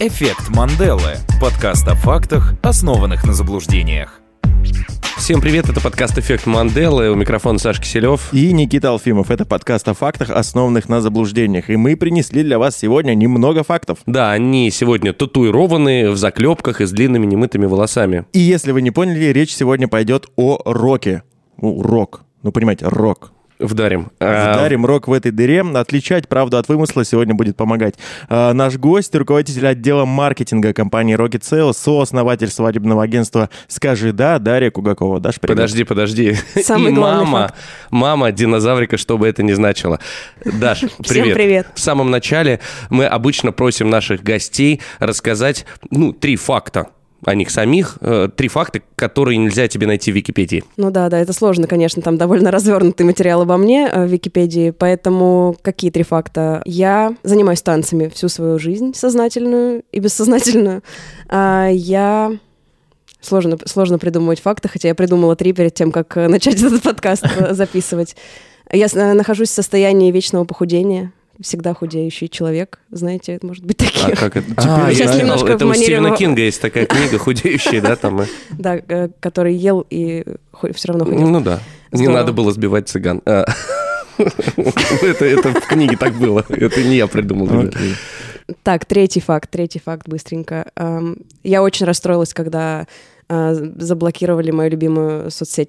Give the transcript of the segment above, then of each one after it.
Эффект Манделы. Подкаст о фактах, основанных на заблуждениях. Всем привет, это подкаст «Эффект Манделы», у микрофона Саш Киселев. И Никита Алфимов. Это подкаст о фактах, основанных на заблуждениях. И мы принесли для вас сегодня немного фактов. Да, они сегодня татуированы в заклепках и с длинными немытыми волосами. И если вы не поняли, речь сегодня пойдет о роке. Ну, рок. Ну, понимаете, рок. Вдарим. Вдарим рок в этой дыре. Отличать правду от вымысла сегодня будет помогать а, наш гость, руководитель отдела маркетинга компании Rocket Sales, сооснователь свадебного агентства «Скажи да» Дарья Кугакова. Даш, привет. Подожди, подожди. Самый И главный мама, факт. мама динозаврика, что бы это ни значило. Даш, привет. привет. В самом начале мы обычно просим наших гостей рассказать, ну, три факта о них самих, э, три факта, которые нельзя тебе найти в Википедии. Ну да, да, это сложно, конечно, там довольно развернутый материал обо мне э, в Википедии, поэтому какие три факта? Я занимаюсь танцами всю свою жизнь, сознательную и бессознательную. А я... Сложно, сложно придумывать факты, хотя я придумала три перед тем, как э, начать этот подкаст записывать. Я нахожусь в состоянии вечного похудения, всегда худеющий человек, знаете, это может быть такие. А как это? А, я сейчас знаю. немножко это в у манере Стивена мо- Кинга есть такая книга «Худеющие», да, там. Да, э, который ел и все равно худел. Ну да. Не надо было сбивать цыган. А. Это это в книге так было. Это не я придумал. Так, третий факт, третий факт быстренько. Эм, Я очень расстроилась, когда заблокировали мою любимую соцсеть,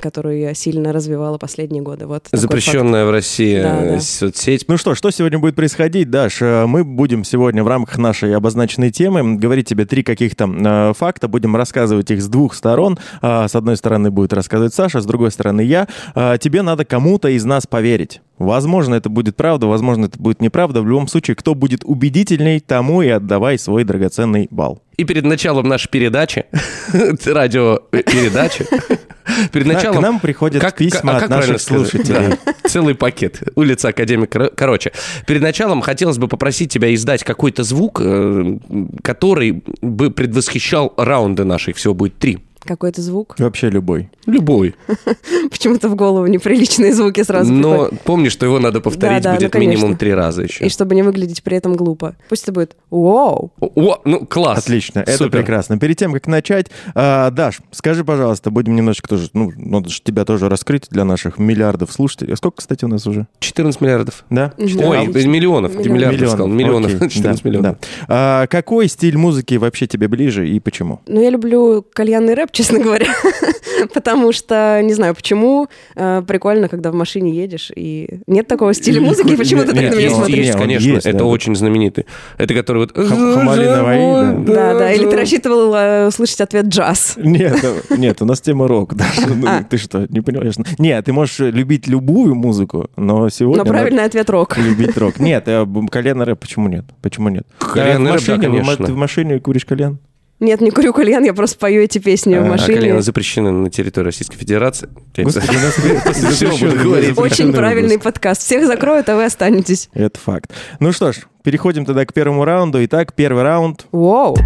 которую я сильно развивала последние годы. Вот Запрещенная в России Да, э, да. соцсеть. Ну что, что сегодня будет происходить, Даш? Э, Мы будем сегодня в рамках нашей обозначенной темы говорить тебе три каких-то э, факта, будем рассказывать их с двух сторон. А, С одной стороны будет рассказывать Саша, с другой стороны я. А, Тебе надо кому-то из нас поверить. Возможно, это будет правда, возможно, это будет неправда. В любом случае, кто будет убедительней, тому и отдавай свой драгоценный балл. И перед началом нашей передачи, радиопередачи, перед началом... К нам приходят письма а от как наших правильно сказать? слушателей. Да, целый пакет. Улица Академика. Короче, перед началом хотелось бы попросить тебя издать какой-то звук, э, который бы предвосхищал раунды наши. Их всего будет три. Какой-то звук. Вообще любой. Любой. Почему-то в голову неприличные звуки сразу Но приходят. помни, что его надо повторить Да, да, будет ну, минимум три раза еще. И чтобы не выглядеть при этом глупо. Пусть это будет «Воу!» О, ну класс. Отлично, это Супер. прекрасно. Перед тем, как начать, а, Даш, скажи, пожалуйста, будем немножечко тоже, ну, надо же тебя тоже раскрыть для наших миллиардов слушателей. А Сколько, кстати, у нас уже? 14 миллиардов. Да? Мгм. Ой, Отлично. миллионов. Миллион. миллиардов сказал. Миллионов. Окей, 14 да, миллионов. да. А, какой стиль музыки вообще тебе ближе и почему? Ну, я люблю кальянный рэп, честно говоря, потому что, не знаю почему, э, прикольно, когда в машине едешь, и нет такого стиля музыки, почему ты так на меня есть, смотришь? Конечно, есть, это да. очень знаменитый. Это который вот... Хамалиновый, Да, да, или ты рассчитывал э, услышать ответ «джаз». Нет, э, нет, у нас тема рок. Ну, А. Ты что, не понимаешь? Нет, ты можешь любить любую музыку, но сегодня... Но правильный ответ «рок». Любить рок. Нет, кальян рэп, почему нет? Почему нет? В рэп, да, конечно. Ты в машине куришь кальян? Нет, не курю кальян, я просто пою эти песни в А, а А машине. кальяны запрещены на территории Российской Федерации. Господи, нас. Очень правильный подкаст. Всех закроют, а вы останетесь. Это факт. Ну что ж, переходим тогда к первому раунду. Итак, первый раунд. Воу.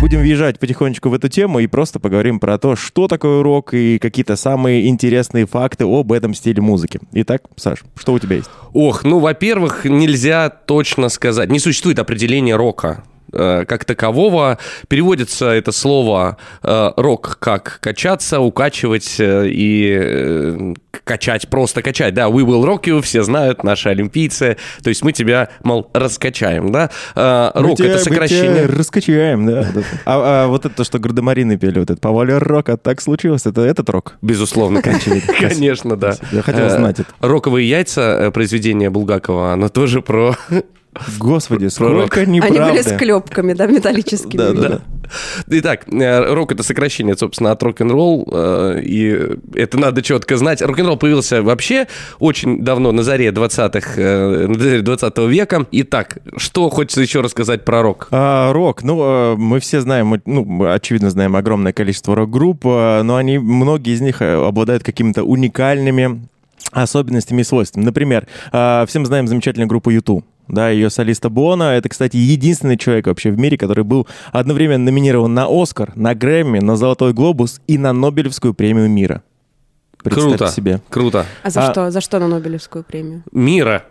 Будем въезжать потихонечку в эту тему и просто поговорим про то, что такое рок и какие-то самые интересные факты об этом стиле музыки. Итак, Саш, что у тебя есть? Ох, ну, во-первых, нельзя точно сказать. Не существует определения рока как такового. Переводится это слово э, рок как качаться, укачивать э, и э, качать, просто качать. Да, we will rock you, все знают, наши олимпийцы. То есть мы тебя, мол, раскачаем, да. Э, рок это сокращение. раскачаем, да. А, а вот это, что гардемарины пели, вот это «Повали рок», а так случилось, это этот рок? Безусловно, конечно, да. Я хотел Э, знать это. Роковые яйца, э, произведение Булгакова, оно тоже про... Господи, рок. сколько Они были неправды. с клепками, да, металлическими. Да, да, да. Итак, э, рок это сокращение, собственно, от рок-н-ролл, э, и это надо четко знать. Рок-н-ролл появился вообще очень давно, на заре 20-х, э, на заре 20 века. Итак, что хочется еще рассказать про рок? А, рок, ну, мы все знаем, мы, ну, мы, очевидно, знаем огромное количество рок-групп, но они, многие из них обладают какими-то уникальными особенностями и свойствами. Например, всем знаем замечательную группу YouTube. Да, ее солиста Бона. Это, кстати, единственный человек вообще в мире, который был одновременно номинирован на Оскар, на Грэмми, на Золотой Глобус и на Нобелевскую премию мира. Представьте Круто, себе. круто. А за А- что? За что на Нобелевскую премию? Мира.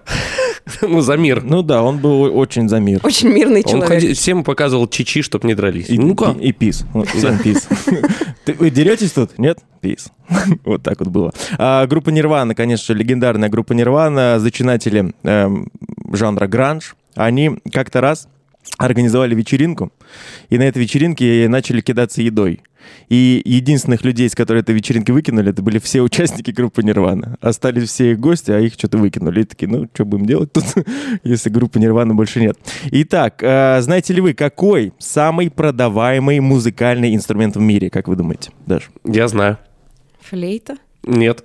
Ну, за мир. Ну да, он был очень за мир. Очень мирный Он человек. ходи- всем показывал чичи, чтобы не дрались. И, Ну-ка. и, и пис. Всем пис. Ты- Вы деретесь тут? Нет? Пис. Вот так вот было. А, группа Нирвана, конечно же, легендарная группа Нирвана, зачинатели эм, жанра гранж. Они как-то раз организовали вечеринку, и на этой вечеринке начали кидаться едой. И единственных людей, с которых этой вечеринки выкинули, это были все участники группы Нирвана. Остались все их гости, а их что-то выкинули. И такие, ну, что будем делать тут, если группы Нирвана больше нет. Итак, э, знаете ли вы, какой самый продаваемый музыкальный инструмент в мире, как вы думаете, Даш? Я знаю. Флейта? Нет.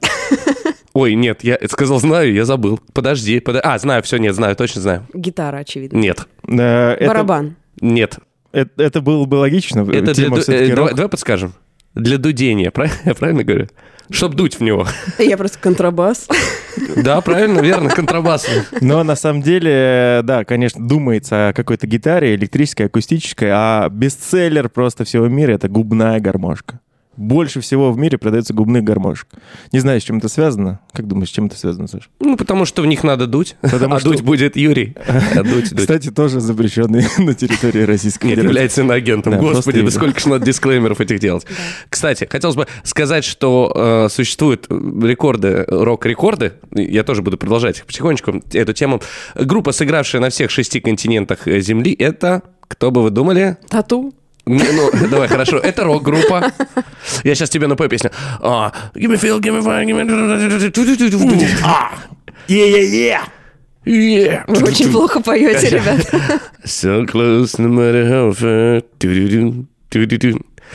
Ой, нет, я сказал знаю, я забыл. Подожди, подо- А, знаю, все, нет, знаю, точно знаю. Гитара, очевидно. Нет, Э, Барабан. нет. Это, это было бы логично. Это для ду- э, давай, давай подскажем. Для дудения, прав- я правильно говорю? Чтоб дуть в него. Я просто контрабас. Да, правильно, верно, контрабас. Но на самом деле, э, да, конечно, думается о какой-то гитаре, электрической, акустической, а бестселлер просто всего мира — это губная гармошка. Больше всего в мире продается губных гармошек. Не знаю, с чем это связано. Как думаешь, с чем это связано, Саша? Ну, потому что в них надо дуть. Потому а что- дуть будет Юрий. А дуть, дуть. Кстати, тоже запрещенный на территории Российской Нет, Федерации. является иноагентом. Да, Господи, да сколько же надо дисклеймеров этих делать. Кстати, хотелось бы сказать, что э, существуют рекорды, рок-рекорды. Я тоже буду продолжать их потихонечку, эту тему. Группа, сыгравшая на всех шести континентах э, Земли, это, кто бы вы думали? Тату. Ну, давай, хорошо. Это рок-группа. Я сейчас тебе напою песню. А, Give me feel, give me fire, give me... А, Е-е-е! yeah. Вы очень плохо поете, ребят. So close, no matter how far.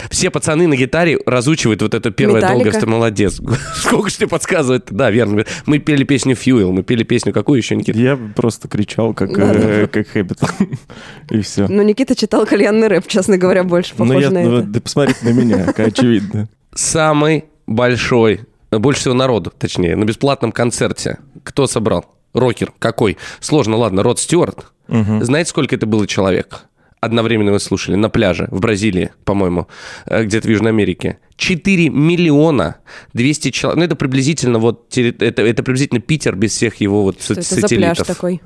Все пацаны на гитаре разучивают вот это первое долгое, что молодец. Сколько же тебе подсказывает? Да, верно. Мы пели песню Fuel, мы пели песню какую еще, Никита? Я просто кричал, как, Да, э, как Хэббит. И все. Ну, Никита читал кальянный рэп, честно говоря, больше Ну, похоже я, на ну, это. да посмотрите на меня, как очевидно. Самый большой, больше всего народу, точнее, на бесплатном концерте. Кто собрал? Рокер. Какой? Сложно, ладно, Род Стюарт. Знаете, сколько это было человек? Одновременно вы слушали на пляже в Бразилии, по-моему, э, где-то в Южной Америке. 4 миллиона 200 человек. Ну, это приблизительно вот это, это приблизительно Питер без всех его вот Что са- это за пляж сателлитов. такой?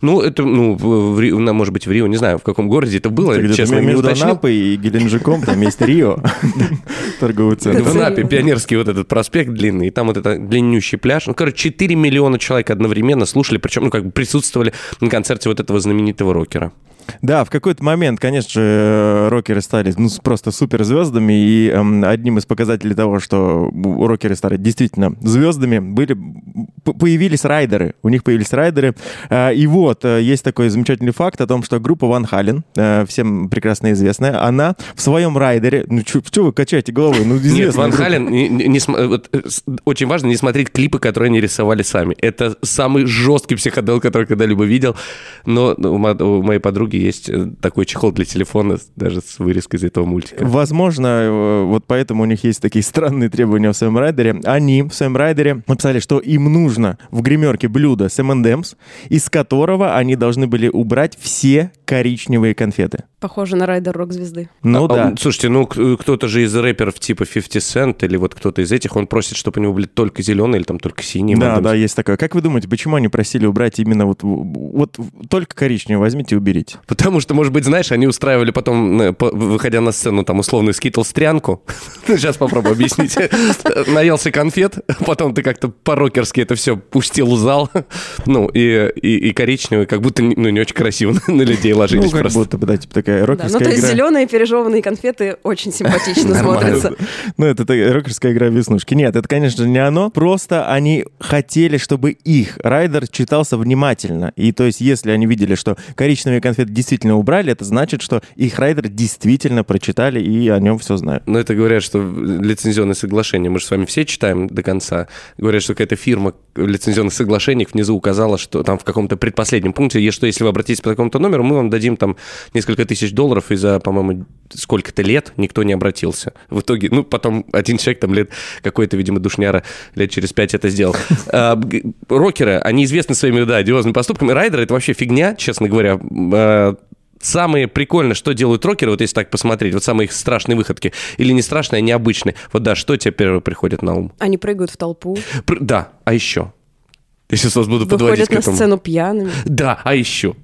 Ну, это, ну, в, Ри- на, может быть, в Рио, не знаю, в каком городе это было, Это честно, не между уточнил. Анапой и Геленджиком, там есть Рио, торговый центр. В Анапе пионерский вот этот проспект длинный, и там вот это длиннющий пляж. Ну, короче, 4 миллиона человек одновременно слушали, причем, ну, как бы присутствовали на концерте вот этого знаменитого рокера. Да, в какой-то момент, конечно же, рокеры стали ну, просто суперзвездами, и эм, одним из показателей того, что рокеры стали действительно звездами, были, появились райдеры. У них появились райдеры. Э, И вот, э, есть такой замечательный факт о том, что группа Ван Хален, э, всем прекрасно известная, она в своем райдере... Ну, что вы качаете головой? Ну, Нет, Ван группа. Хален, не- вот, очень важно не смотреть клипы, которые они рисовали сами. Это самый жесткий психодел, который когда-либо видел. Но у мо- у моей подруги есть такой чехол для телефона, даже с вырезкой из этого мультика. Возможно, вот поэтому них есть такие странные требования в своем райдере. Они в своем райдере написали, что им нужно в гримерке блюдо с M&M's, из которого они должны были убрать все коричневые конфеты. Похоже на райдер рок-звезды. Ну А, да. а, Слушайте, ну к- кто-то же из рэперов типа 50 Cent или вот кто-то из этих, он просит, чтобы у него были только зеленые или там только синие. Да, да, есть такое. Как вы думаете, почему они просили убрать именно вот, вот только коричневый возьмите и уберите? Потому что, может быть, знаешь, они устраивали потом, э, выходя на сцену, там, условный скитл стрянку. Сейчас попробую объяснить. Наелся конфет, потом ты как-то по-рокерски это все пустил в зал. Ну, и, и, и коричневый, как будто не- ну, не очень красиво на людей ложились Ну, как просто. будто да, типа такая Да, рокерская ну, то есть игра. зеленые пережеванные конфеты очень симпатично смотрятся. Ну, это рокерская игра в веснушки. Нет, это, конечно не оно. Просто они хотели, чтобы их райдер читался внимательно. И то есть, если они видели, что коричневые конфеты действительно убрали, это значит, что их райдер действительно прочитали и о нем все знают. Ну, это говорят, что лицензионное соглашение, мы же с вами все читаем до конца, говорят, что какая-то фирма лицензионных соглашений внизу указала, что там в каком-то предпоследнем пункте, есть, что если вы обратитесь по такому-то номеру, мы вам дадим там несколько тысяч долларов, и за, по-моему, сколько-то лет никто не обратился. В итоге, ну, потом один человек там лет, какой-то, видимо, душняра, лет через пять это сделал. А, Рокеры, они известны своими, да, одиозными поступками. Райдеры — это вообще фигня, честно говоря. Самое прикольное, что делают рокеры, вот если так посмотреть, вот самые их страшные выходки, или не страшные, а необычные. Вот да, что тебе первое приходит на ум? Они прыгают в толпу. Пр- да, а еще? Я сейчас вас буду подводить Выходят к на этому. сцену пьяными. Да, а еще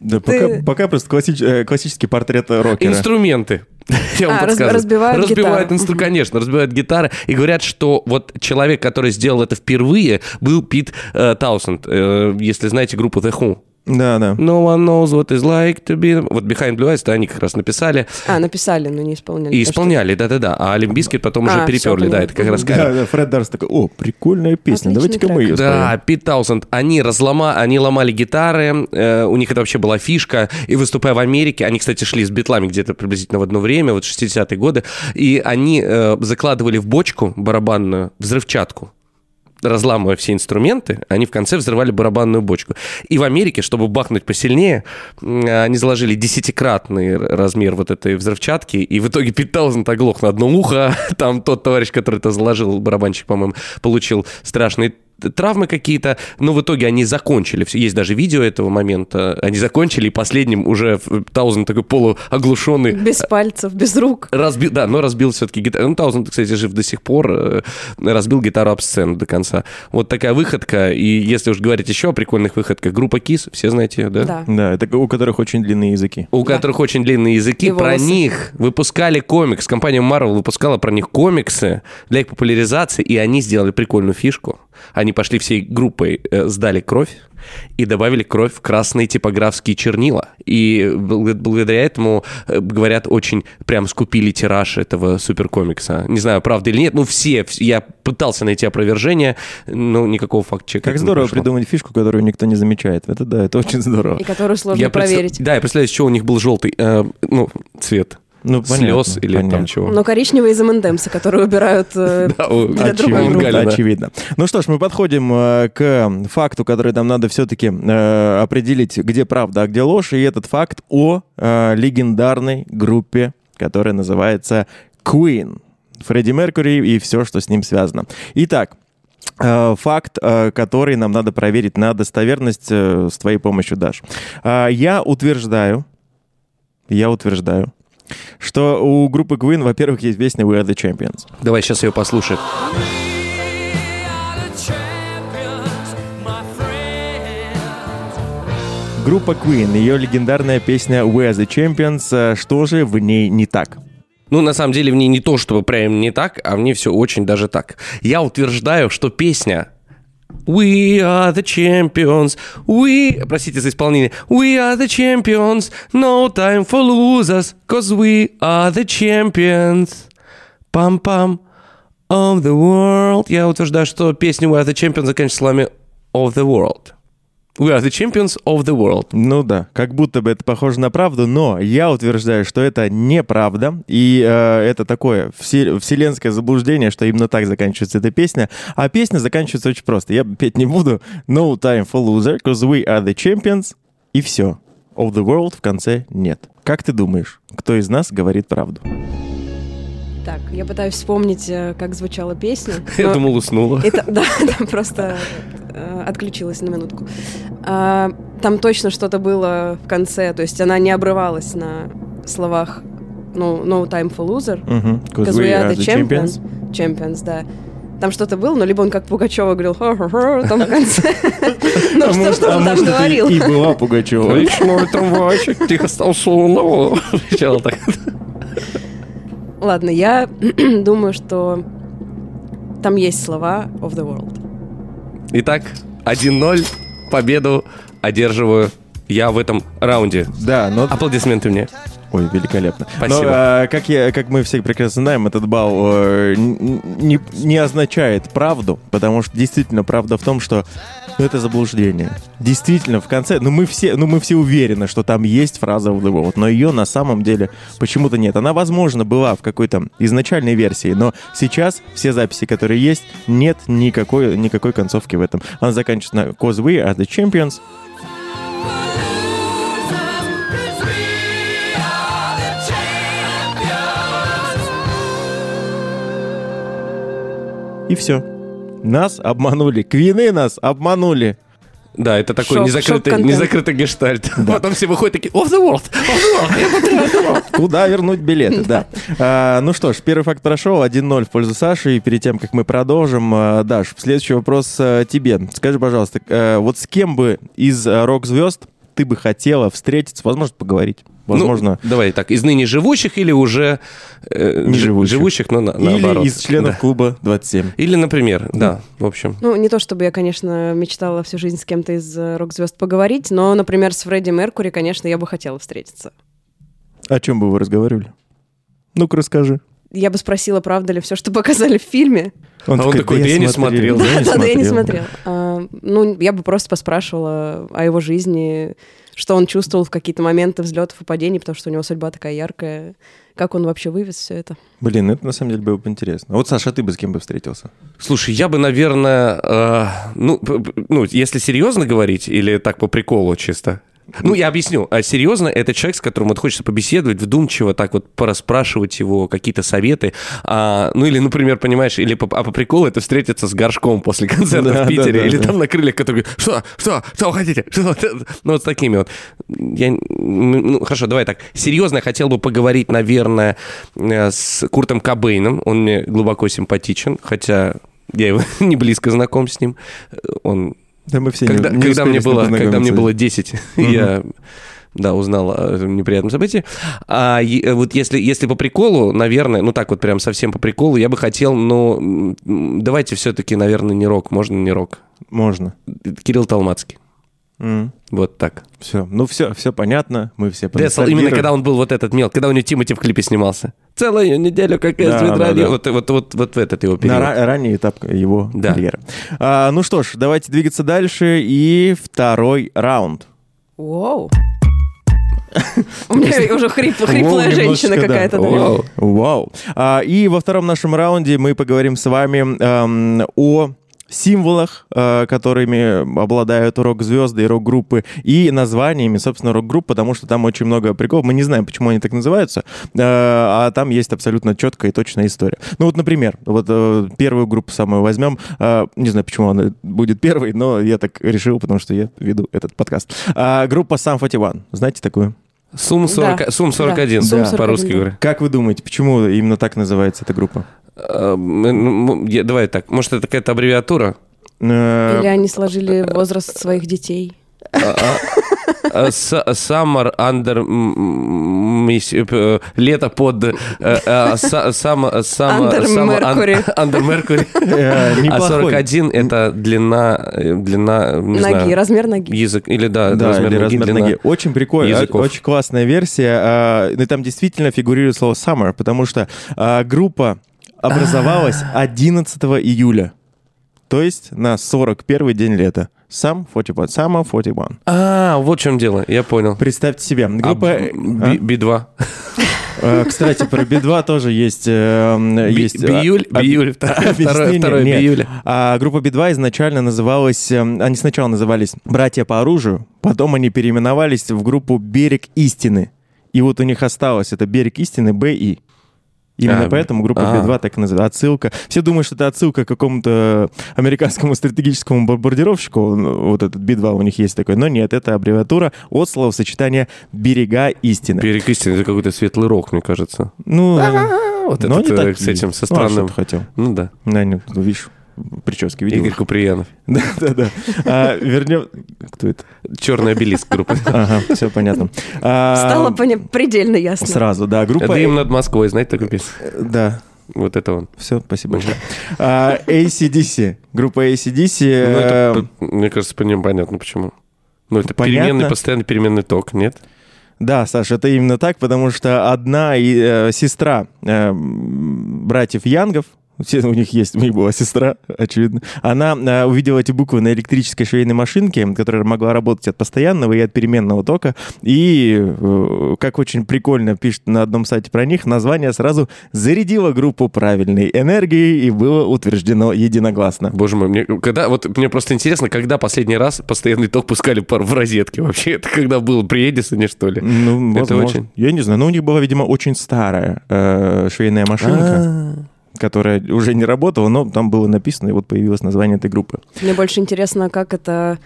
Да, Ты- пока, пока просто классич- э, классический портрет рокера. Инструменты. Я вам А, подсказываю. разбивают Разбивают гитару. инстру- конечно, разбивают гитары. И говорят, что вот человек, который сделал это впервые, был Пит э, Таусенд. Э, если знаете группу The Who. Да, да. No one knows what it's like to be... Вот Behind Blue Eyes, то они как раз написали. А, написали, но не исполняли. И исполняли, да-да-да. А Олимпийский потом уже А, всё, переперли. Да, это как раз Да, да, Фред Дарс такой, о, прикольная песня, Отличный давайте-ка мы ее Да. Пит Таусенд, они разлома, они ломали гитары, э, у них это вообще была фишка, и выступая в Америке, они, кстати, шли с битлами где-то приблизительно в одно время, вот 60-е годы, и они э, закладывали в бочку барабанную взрывчатку, разламывая все инструменты, они в конце взрывали барабанную бочку. И в Америке, чтобы бахнуть посильнее, они заложили десятикратный размер вот этой взрывчатки, и в итоге Пит Таузенд оглох на одно ухо. Там тот товарищ, который это заложил, барабанщик, по-моему, получил страшные травмы какие-то, но в итоге они закончили. Есть даже видео этого момента. Они закончили, и последним уже Таузенд такой полуоглушенный Без пальцев, без рук. Разбил, да, но разбил все-таки гитару. Ну, Таузенд, кстати, жив до сих пор. э, Разбил гитару об сцену до конца. Вот такая выходка. И если уж говорить еще о прикольных выходках, группа Кис, все знаете, да? Да. Да, это у которых очень длинные языки. У которых очень длинные языки, И про волосы. них выпускали комикс. Компания Marvel выпускала про них комиксы для их популяризации, и они сделали прикольную фишку. Они пошли всей группой, э, сдали кровь и добавили кровь в красные типографские чернила. И бл- благодаря этому, э, говорят, очень прям скупили тираж этого суперкомикса. Не знаю, правда или нет, ну все, вс- я пытался найти опровержение, но никакого факт-чека Как здорово пришло. придумать фишку, которую никто не замечает. Это да, это очень здорово. И которую сложно Я представ- проверить. Да, я представляю, с чего у них был желтый, э, ну, цвет. Ну, понятно, Слез или там понятно. чего. Но коричневый из МНДМса, который убирают э, Да, для другой очевидно. группы. Галина. очевидно. Ну что ж, мы подходим э, к факту, который нам надо все-таки определить, где правда, а где ложь. И этот факт о э, легендарной группе, которая называется Queen. Фредди Меркьюри и все, что с ним связано. Итак, э, факт, э, который нам надо проверить на достоверность э, с твоей помощью, Даш. Я утверждаю, я утверждаю, что у группы Queen, во-первых, есть песня We Are The Champions. Давай сейчас ее послушаем. Группа Queen, ее легендарная песня We Are The Champions, э, что же в ней не так? Ну, на самом деле, в ней не то, чтобы прям не так, а в ней все очень даже так. Я утверждаю, что песня We are the champions. We... Простите за исполнение. We are the champions. No time for losers. Cause we are the champions. Пам-пам. Of the world. Я утверждаю, что песня We are the champions заканчивается словами of the world. We are the champions of the world. Ну да, как будто бы это похоже на правду, но я утверждаю, что это неправда, и э, это такое все- вселенское заблуждение, что именно так заканчивается эта песня. А песня заканчивается очень просто. Я петь не буду. No time for loser, cause we are the champions, и все. Of the world в конце нет. Как ты думаешь, кто из нас говорит правду? Так, я пытаюсь вспомнить, э, как звучала песня. Я думал, уснула. это- да, да, просто э, отключилась на минутку. А, Там точно что-то было в конце, то есть она не обрывалась на словах ну, no time for loser, because we are the champions. Champions, да. Там что-то было, но либо он как Пугачева говорил, там в конце. Ну, А что что а он там говорил? И была Пугачева. Речной трамвайчик тихо стал сонного. Кричала так. Ладно, я думаю, что там есть слова of the world. Итак, 1-0. Победу одерживаю я в этом раунде. Да, но Аплодисменты мне. Ой, великолепно. Спасибо. Но, а, как, я, как мы все прекрасно знаем, этот балл э, не, не означает правду, потому что действительно правда в том, что ну, это заблуждение. Действительно, в конце, ну мы все, ну мы все уверены, что там есть фраза world, но ее на самом деле почему-то нет. Она, возможно, была в какой-то изначальной версии, но сейчас все записи, которые есть, нет никакой, никакой концовки в этом. Она заканчивается на «Cause we are the champions», и все. Нас обманули. Квины нас обманули. Да, это такой Шок- незакрытый, шок-контент. незакрытый гештальт. Потом все выходят такие, off the world, off the world, я потерял off the world». Куда вернуть билеты, да. А, ну что ж, первый факт прошел, 1-0 в пользу Саши. И перед тем, как мы продолжим, а, Даш, следующий вопрос а, тебе. Скажи, пожалуйста, а, вот с кем бы из рок-звезд ты бы хотела встретиться, возможно, поговорить? Возможно, Ну, давай так, из ныне живущих или уже... э, Не живущих. Живущих, но на- наоборот. или из членов Да. клуба 27. Или, например, да, в общем. Ну, не то чтобы я, конечно, мечтала всю жизнь с кем-то из э, рок-звезд поговорить, но, например, с Фредди Меркури, конечно, я бы хотела встретиться. О чем бы вы разговаривали? Ну-ка, расскажи. Я бы спросила, правда ли все, что показали в фильме. А он такой, «Да я не смотрел». да, Да, я не смотрела. А, Ну, я бы просто поспрашивала о его жизни, что он чувствовал в какие-то моменты взлетов и падений, потому что у него судьба такая яркая. Как он вообще вывез все это? Блин, это на самом деле было бы интересно. Вот, Саша, а ты бы с кем бы встретился? Слушай, я бы, наверное, э, ну, ну, если серьезно говорить или так по приколу чисто. Ну, я объясню. А серьезно, это человек, с которым вот хочется побеседовать, вдумчиво так вот пораспрашивать его какие-то советы. А, ну, или, например, понимаешь, или по, а по приколу это встретиться с горшком после концерта Да, в Питере, да, да, или да. там на крыльях, который говорит, что, что, что вы хотите? Что? Ну, вот с такими вот. Я, ну, хорошо, давай так. Серьезно, я хотел бы поговорить, наверное, э, с Куртом Кобейном. Он мне глубоко симпатичен, хотя я его не близко знаком с ним. Э, Он Да мы все когда, не, не когда, мне было, когда мне было 10, я да, узнал о неприятном событии. А вот если, если по приколу, наверное, ну так вот прям совсем по приколу, я бы хотел, ну, м, давайте все-таки, наверное, не рок, можно не рок. Можно. Кирилл Толмацкий. Вот так. Все. Ну, все, все понятно. Мы все Децл, именно когда он был вот этот мел, когда у него Тимати в клипе снимался. Целую неделю, как я Да, с да, да. Вот, вот, вот, вот в этот его На период. ра- ранний этап его Да. карьеры. А, ну что ж, давайте двигаться дальше. И второй раунд. Вау! У меня уже хрип- хриплая женщина какая-то. Вау. А, и во втором нашем раунде мы поговорим с вами эм, о символах, э, которыми обладают рок-звезды и рок-группы, и названиями, собственно, рок-групп, потому что там очень много приколов. Мы не знаем, почему они так называются, э, а там есть абсолютно четкая и точная история. Ну вот, например, вот э, первую группу самую возьмем. Не знаю, почему она будет первой, но я так решил, потому что я веду этот подкаст. Группа Sum 41. Знаете такую? Сум, 40, Да. Сум 41, Да. Сум да, 41, по-русски да. говоря. Как вы думаете, почему именно так называется эта группа? Э, м, я- Давай так, может, это какая-то аббревиатура? Э, Или они сложили возраст своих детей. Э, с- Summer under... э, Лето под... Under Mercury. ан- Under Mercury. э, А неплохой. 41 — это длина... Длина, не ноги, размер ноги. язык. Или, да, размер ноги. Очень прикольно, очень классная версия. а, И там действительно фигурирует слово summer, потому что а, группа образовалась 11 июля. То есть на 41 день лета. Сам 41, Summer 41. А, вот в чем дело, я понял. Представьте себе. А, Группа... б- а? би- Би-2. А, Кстати, про Би-2 тоже есть... э, есть Биюль, а, биюль, второе, биюля. А группа Би-2 изначально называлась... Они сначала назывались «Братья по оружию», потом они переименовались в группу «Берег истины». И вот у них осталось это «Берег истины» БИ. Именно А, поэтому группа а. Би-2 так и называется. Отсылка. Все думают, что это отсылка к какому-то американскому стратегическому бомбардировщику. Ну, Вот этот Би-2 у них есть такой. Но нет, это аббревиатура от словосочетания «Берега истины». Берег истины, это какой-то светлый рок, мне кажется. Ну, Вот но этот, не э, такие. с этим, со Ну, а странным. ты хотел? Ну да, Да, не, ну, видишь, прически видел. Игорь Куприянов. Да, да, да. А, вернем... Кто это? Черный обелиск группы. Ага, все понятно. А, Стало поня- предельно ясно. Сразу, да. Группа... Дым над Москвой, знаете такой песню? Да, Вот это он. все, спасибо большое. А, ACDC. Группа ACDC. Ну, это, э, мне кажется, по ним понятно, почему. Ну, это Понятно. переменный, постоянно переменный ток, нет? Да, Саша, это именно так, потому что одна и, э, сестра э, братьев Янгов, все, у них есть, у них была сестра, очевидно. Она э, увидела эти буквы на электрической швейной машинке, которая могла работать от постоянного и от переменного тока. И, э, как очень прикольно пишет на одном сайте про них, название сразу зарядило группу правильной энергией и было утверждено единогласно. Боже мой, мне, когда, вот, мне просто интересно, когда последний раз постоянный ток пускали пар в розетке вообще? Это когда был при Эдисоне, что ли? Ну, Это возможно. очень- Я не знаю. Но у них была, видимо, очень старая э, швейная машинка. Которая уже не работала, но там было написано, и вот появилось название этой группы. Мне больше интересно, как это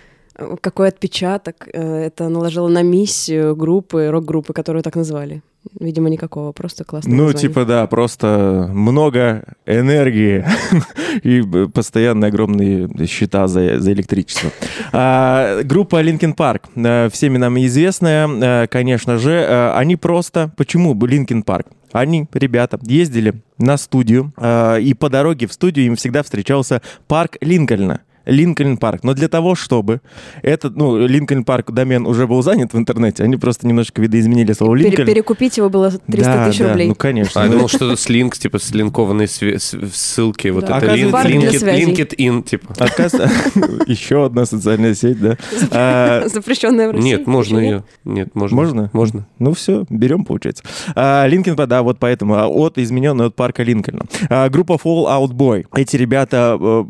Какой отпечаток э, это наложило на миссию группы, рок-группы, которую так назвали? Видимо, никакого, просто классно. Ну, типа, да, просто много энергии и постоянно огромные счета за, за электричество. А, группа Linkin Park, всеми нам известная, конечно же, они просто... Почему Linkin Park? Они, ребята, ездили на студию, а, и по дороге в студию им всегда встречался парк Линкольна. Lincoln Park. Но для того, чтобы этот, ну, Lincoln Park домен уже был занят в интернете, они просто немножко видоизменили слово Линкольн. Пере- перекупить его было 300 да, тысяч да, рублей. ну, конечно. А я думал, что это с link, типа слинкованные ссылки. Вот это лин- Оказывается, Парк для linked, связей. LinkedIn, типа. Оказывается, еще одна социальная сеть, да. А, Запрещенная в России. Нет, можно ее. Нет, можно. Можно? Можно. Ну все, берем, получается. А, Линкольн, да, вот поэтому. а, От измененный от парка Линкольна. Группа Fall Out Boy. Эти ребята... э,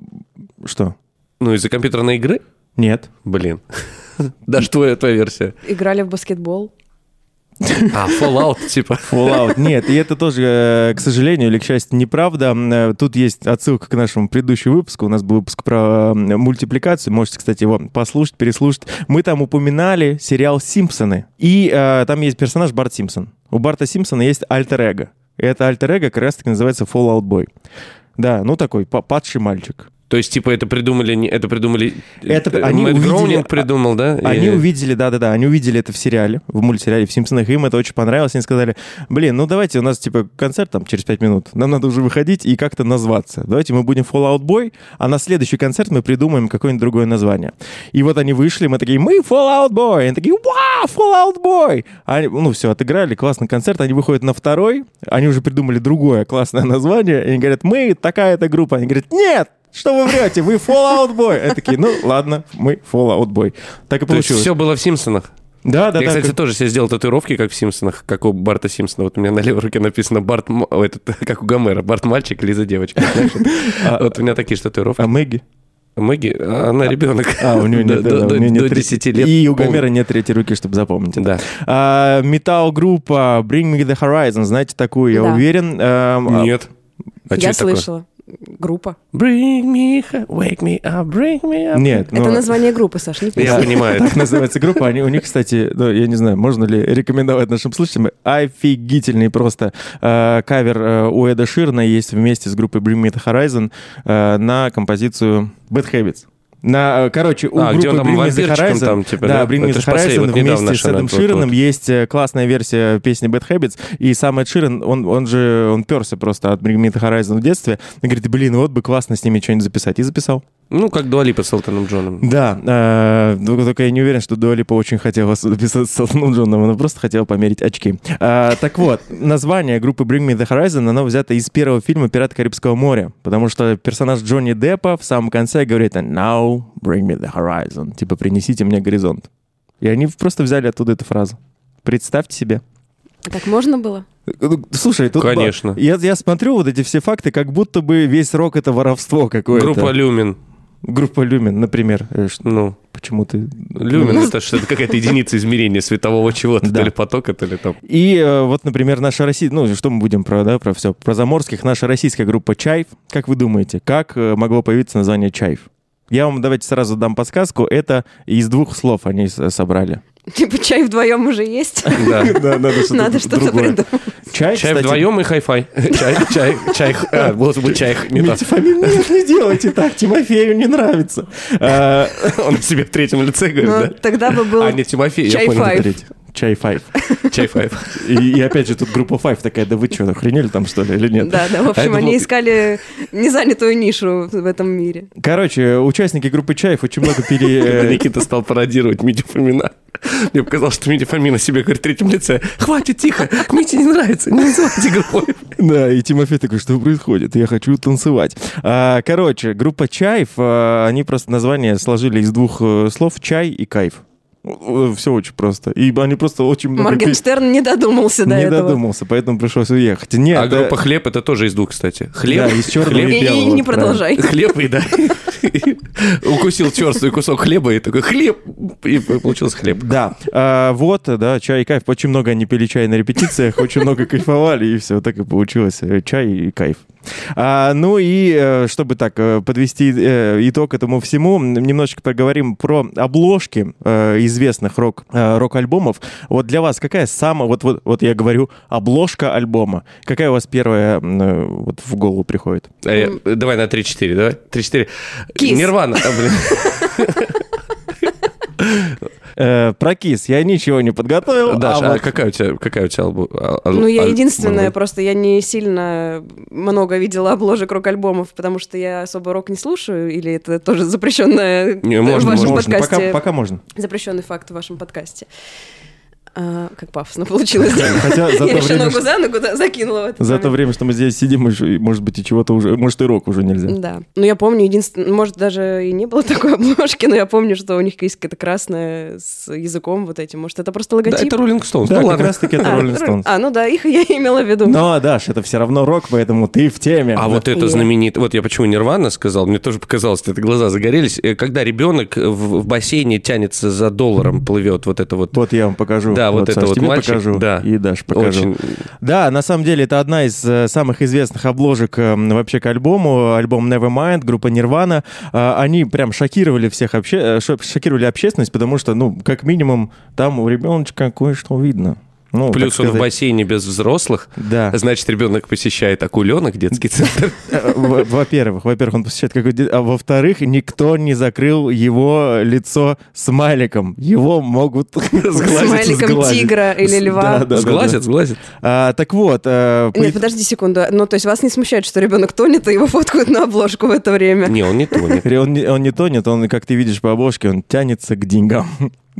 Что? Ну, из-за компьютерной игры? Нет. Блин. Даже твоя, твоя версия. Играли в баскетбол. А, Fallout, типа. Fallout. Нет, и это тоже, э, к сожалению или к счастью, неправда. Э, Тут есть отсылка к нашему предыдущему выпуску. У нас был выпуск про мультипликацию. Можете, кстати, его послушать, переслушать. Мы там упоминали сериал «Симпсоны». И э, там есть персонаж Барт Симпсон. У Барта Симпсона есть альтер-эго. И это альтер-эго как раз-таки называется Fallout Boy. Да, ну такой па- падший мальчик. То есть, типа, это придумали... Это придумали... Это э, они Мэтт увидели- Гроунинг придумал, да? Они И- увидели, да-да-да, они увидели это в сериале, в мультсериале, в «Симпсонах», им это очень понравилось, они сказали, блин, ну давайте, у нас, типа, концерт там через пять минут, нам надо уже выходить и как-то назваться. Давайте мы будем Fallout Boy, а на следующий концерт мы придумаем какое-нибудь другое название. И вот они вышли, мы такие, мы Fallout Boy, они такие, вау, Fallout Boy! Они, ну все, отыграли, классный концерт, они выходят на второй, они уже придумали другое классное название, и они говорят, мы такая-то группа, они говорят, нет, что вы врете? Вы Fallout Boy. Они такие, ну ладно, мы Fallout Boy. Так и То есть получилось. все было в «Симпсонах»? Да, да, Я, да. кстати, как- тоже себе сделал татуировки, как в «Симпсонах», как у Барта Симпсона. Вот у меня на левой руке написано «Барт...» о, этот, как у Гомера. «Барт мальчик, Лиза девочка». знаешь, вот. У меня такие же татуировки. А Мэгги? Мэгги, а она ребенок. А, у нее нет, До- да, до- у нее до нет 10 третьей- лет. И у. Гомера нет третьей руки, чтобы запомнить. это. Да. А, Металл-группа Bring Me The Horizon, знаете такую, я Да. уверен. Эм, а, Нет. А Я это такое? Группа. Bring me, wake me up, bring me up. Нет, Это ну, название группы, Саш, не Я понимаю. Так называется группа. Они, у них, кстати, ну, я не знаю, можно ли рекомендовать нашим слушателям, офигительный просто э, кавер э, у Эда Ширна есть вместе с группой Bring Me The Horizon э, на композицию Bad Habits. На, э, короче, у А, группы Bring Me The Horizon, там, типа, да, да? Bring Me The Horizon вот вместе с Эдом вот, Широном вот. есть э, классная версия песни Bad Habits, и сам Эд Ширен, он, он же, он перся просто от Bring Me The Horizon в детстве, и говорит, блин, вот бы классно с ними что-нибудь записать, и записал. Ну, как Дуалипа с Элтоном Джоном. Да, э, только я не уверен, что Дуалипа очень хотела записаться с Элтоном Джоном, она просто хотела померить очки. А, так вот, название группы Bring Me The Horizon, оно взято из первого фильма «Пираты Карибского моря», потому что персонаж Джонни Деппа в самом конце говорит «Now bring me the horizon», типа «принесите мне горизонт». И они просто взяли оттуда эту фразу. Представьте себе. Так можно было? Ну, Слушай, тут... Конечно. Я, я смотрю вот эти все факты, как будто бы весь рок — это воровство какое-то. Группа Люмин. Группа Люмен, например. Э, Ну, Почему ты... Люмин это что это какая-то единица измерения светового чего-то, Да. то ли потока, то ли там. И э, вот, например, наша Россия, ну, что мы будем про, да, про все, про заморских, наша российская группа «Чайф». Как вы думаете, как э, могло появиться название «Чайф»? Я вам давайте сразу дам подсказку. Это из двух слов они собрали. Типа чай вдвоем уже есть. Да. Да, надо что-то, Надо что-то придумать. Чай, Чай кстати, вдвоем и хай-фай. Чай, чай, чай. А, может быть, чай. Нет, не делайте так, Тимофею не нравится. А, Он себе в третьем лице говорит, Ну, да? тогда бы был... А, не Тимофей, я понял. Чай Файв. Чай файв. И, и опять же тут группа Файв такая, да вы что, охренели там что ли или нет? Да, да, в А общем, это они был- искали незанятую нишу в этом мире. Короче, участники группы Чаев очень много пере... Никита стал пародировать Митю Фомина. Мне показалось, что Митя Фомина себе говорит в третьем лице. Хватит, тихо, Мите не нравится, не называйте группой. Да, и Тимофей такой, что происходит? Я хочу танцевать. А, короче, группа Чаев, а, они просто название сложили из двух э, слов «чай» и «кайф». Все очень просто. И они просто очень много... Моргенштерн не додумался до Не этого. додумался, поэтому пришлось уехать. Нет, А да, группа «Хлеб» это тоже из двух, кстати. Хлеб, Да, из черного хлеб, и И, белого. и не правильно. продолжай. хлеб и да. Укусил черствый кусок хлеба и такой хлеб. И получился хлеб. Да, а, вот, да, чай и кайф. Очень много они пили чай на репетициях, очень много кайфовали, и все, так и получилось. э, Чай и кайф. А, ну и э, чтобы так э, подвести э, итог этому всему, немножечко поговорим про обложки э, известных рок, э, рок-альбомов. Вот для вас какая самая, вот, вот, вот я говорю, обложка альбома, какая у вас первая э, вот в голову приходит? А я- давай на 3-4, давай. 3-4. Кис. Нирвана. а. Э, про Кис я ничего не подготовил. А а вот- какая у тебя, какая у тебя албу- а- Ну, я аль- единственная, просто я не сильно много видела обложек рок-альбомов, потому что я особо рок не слушаю, или это тоже запрещенное Не, в можно, вашем можно, подкасте. пока, пока можно. Запрещенный факт в вашем подкасте. А, как пафосно получилось. Хотя за Я то еще время, ногу что- за ногу да, закинула в этот За то момент. время, что мы здесь сидим, может быть, и чего-то уже, может, и рок уже нельзя. Да. Ну, я помню, единственное, может, даже и не было такой обложки, но я помню, что у них есть какая-то красная с языком вот этим. Может, это просто Да, логотип? это Rolling Stones. Да, ну как раз-таки это А, Rolling Stones. А, ну да, их я имела в виду. Но, Даш, это все равно рок, поэтому ты в теме. А вот это Я. знаменитое, вот я почему Нирвана сказал, мне тоже показалось, это глаза загорелись, Э, когда ребенок в, в бассейне тянется за долларом, плывет вот это вот. Вот я вам покажу. Да, вот это Саш, вот тебе мальчик, покажу. да. И Даш покажу. Очень... Да, на самом деле это одна из э, самых известных обложек э, вообще к альбому, альбом Nevermind, группа Nirvana. Э, они прям шокировали всех, обще... э, шо- шокировали общественность, потому что, ну, как минимум, там у ребеночка кое-что видно. Ну, Плюс он в бассейне без взрослых. Да. Значит, ребенок посещает акуленок, детский центр. Во- Во-первых, во-первых, он посещает какой-то... А во-вторых, никто не закрыл его лицо смайликом. Его могут сглазить, смайликом тигра или льва. Сглазят, сглазят. А, так вот, э, Нет, подожди секунду. Ну, то есть вас не смущает, что ребенок тонет, и его фоткают на обложку в это время? Не, он не тонет. Он не, он не тонет, он, как ты видишь по обложке, он тянется к деньгам.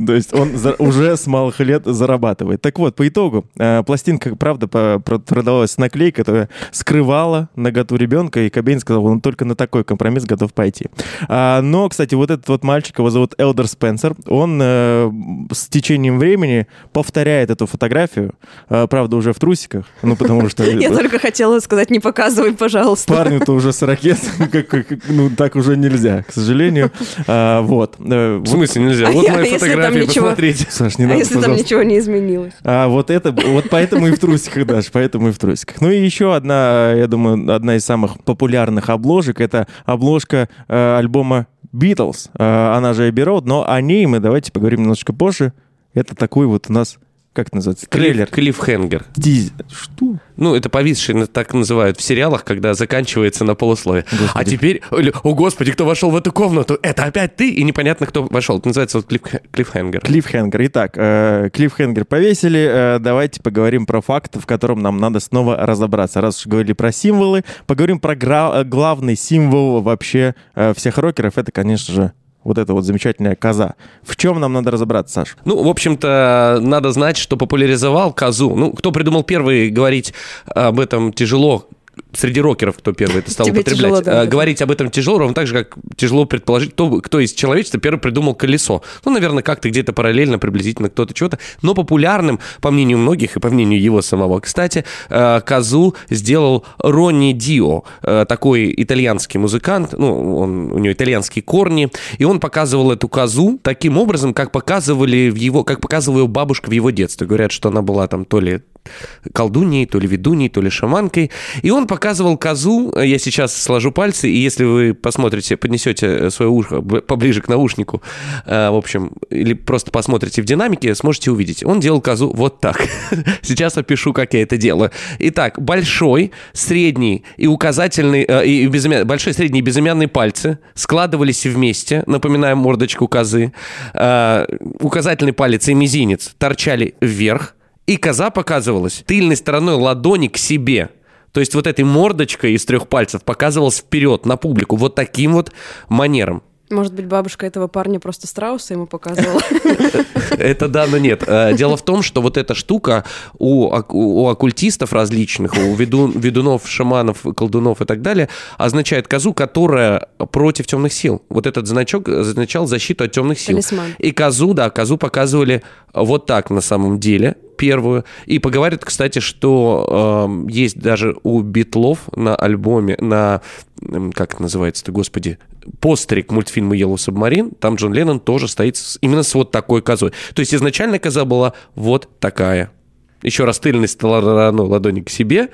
То есть он за- уже с малых лет зарабатывает. Так вот, по итогу, э, пластинка, правда, по- продавалась с наклейкой, которая скрывала наготу ребенка, и Кобейн сказал, он только на такой компромисс готов пойти. А, но, кстати, вот этот вот мальчик, его зовут Элдер Спенсер, он э, с течением времени повторяет эту фотографию, э, правда, уже в трусиках, ну, потому что... Я только хотела сказать, не показывай, пожалуйста. Парню-то уже 40 лет, как- как- ну, так уже нельзя, к сожалению. А, вот. В смысле нельзя? А Вот я- мои если там фотографии, ничего- посмотрите. Саш, не А надо, если там пожалуйста. ничего не изменилось? А вот это, вот поэтому и в трусиках, Даш, поэтому и в трусиках. Ну и еще одна, я думаю, одна из самых популярных обложек, это обложка э, альбома Beatles, э, она же Abbey Road, но о ней мы давайте поговорим немножко позже. Это такой вот у нас, как это называется, трейлер. Клиффхенгер. Диз- Что? Ну, это повисший, так называют в сериалах, когда заканчивается на полусловие. Господи. А теперь, о господи, кто вошел в эту комнату? Это опять ты? И непонятно, кто вошел. Это называется вот клифф- клиффхенгер. Клиффхенгер. Итак, э, Клиффхенгер повесили. Э, давайте поговорим про факт, в котором нам надо снова разобраться. Раз уж говорили про символы, поговорим про гра- главный символ вообще э, всех рокеров. Это, конечно же, вот эта вот замечательная коза. В чем нам надо разобраться, Саш? Ну, в общем-то, надо знать, что популяризовал козу. Ну, кто придумал первый говорить об этом тяжело, среди рокеров, кто первый это стал употреблять. тяжело, да, это. говорить об этом тяжело, ровно так же, как тяжело предположить, кто, кто из человечества первый придумал колесо. Ну, наверное, как-то где-то параллельно, приблизительно кто-то что-то. Но популярным, по мнению многих и по мнению его самого, кстати, э, козу сделал Ронни Дио, э, такой итальянский музыкант, ну, он, у него итальянские корни, и он показывал эту козу таким образом, как показывали в его, как показывала ее бабушка в его детстве. Говорят, что она была там то ли колдуньей, то ли ведуньей, то ли шаманкой. И он показывал козу, я сейчас сложу пальцы, и если вы посмотрите, поднесете свое ухо поближе к наушнику, э, в общем, или просто посмотрите в динамике, сможете увидеть. Он делал козу вот так. Сейчас опишу, как я это делаю. Итак, большой, средний и указательный, э, и безымя- большой, средний и безымянный пальцы складывались вместе, напоминаем мордочку козы. Э, Указательный палец и мизинец торчали вверх, и коза показывалась тыльной стороной ладони к себе. То есть вот этой мордочкой из трех пальцев показывалась вперед на публику вот таким вот манером. Может быть, бабушка этого парня просто страуса ему показывала? Это да, но нет. Э, Дело в том, что вот эта штука у, у оккультистов различных, у ведун- ведунов, шаманов, колдунов и так далее, означает козу, которая против темных сил. Вот этот значок означал защиту от темных сил. Талисман. И козу, да, козу показывали вот так на самом деле, первую. И поговорят, кстати, что эм, есть даже у Битлов на альбоме, на, как это называется-то, господи, постере к мультфильму Yellow Submarine, там Джон Леннон тоже стоит с- именно с вот такой козой. То есть изначально коза была вот такая. Еще раз тыльной стороной ладони к себе,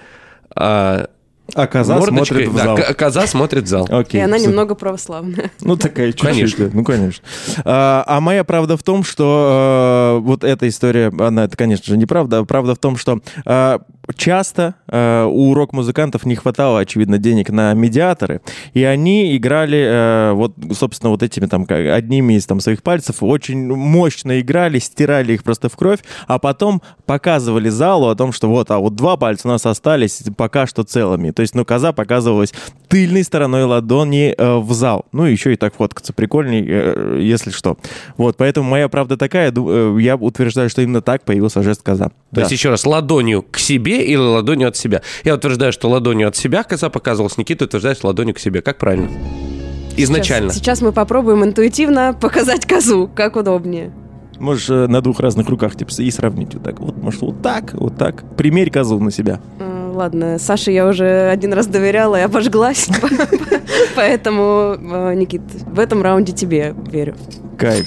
а А коза мордочкой. смотрит в Да, зал. к- коза смотрит в зал. Окей. И она немного православная. Ну, такая чуть-чуть. Конечно. да, Ну, конечно. А, а моя правда в том, что э, вот эта история, она, это, конечно же, неправда. а Правда в том, что э, часто э, у рок-музыкантов не хватало, очевидно, денег на медиаторы, и они играли э, вот, собственно, вот этими там как- одними из там своих пальцев очень мощно играли, стирали их просто в кровь, а потом показывали залу о том, что вот, а вот два пальца у нас остались пока что целыми. То есть, ну, коза показывалась тыльной стороной ладони э, в зал. Ну, еще и так фоткаться прикольней, э, если что. Вот, поэтому моя правда такая, э, я утверждаю, что именно так появился жест коза. То Да. есть еще раз, ладонью к себе или ладонью от себя? Я утверждаю, что ладонью от себя коза показывалась, Никита утверждает, что ладонью к себе. Как правильно? Изначально. Сейчас, сейчас мы попробуем интуитивно показать козу, как удобнее. Можешь э, на двух разных руках типа, и сравнить вот так. Вот, может, вот так, вот так. Примерь козу на себя. Э, Ладно, Саше я уже один раз доверяла и обожглась, поэтому, э, Никит, в этом раунде тебе верю. Кайф.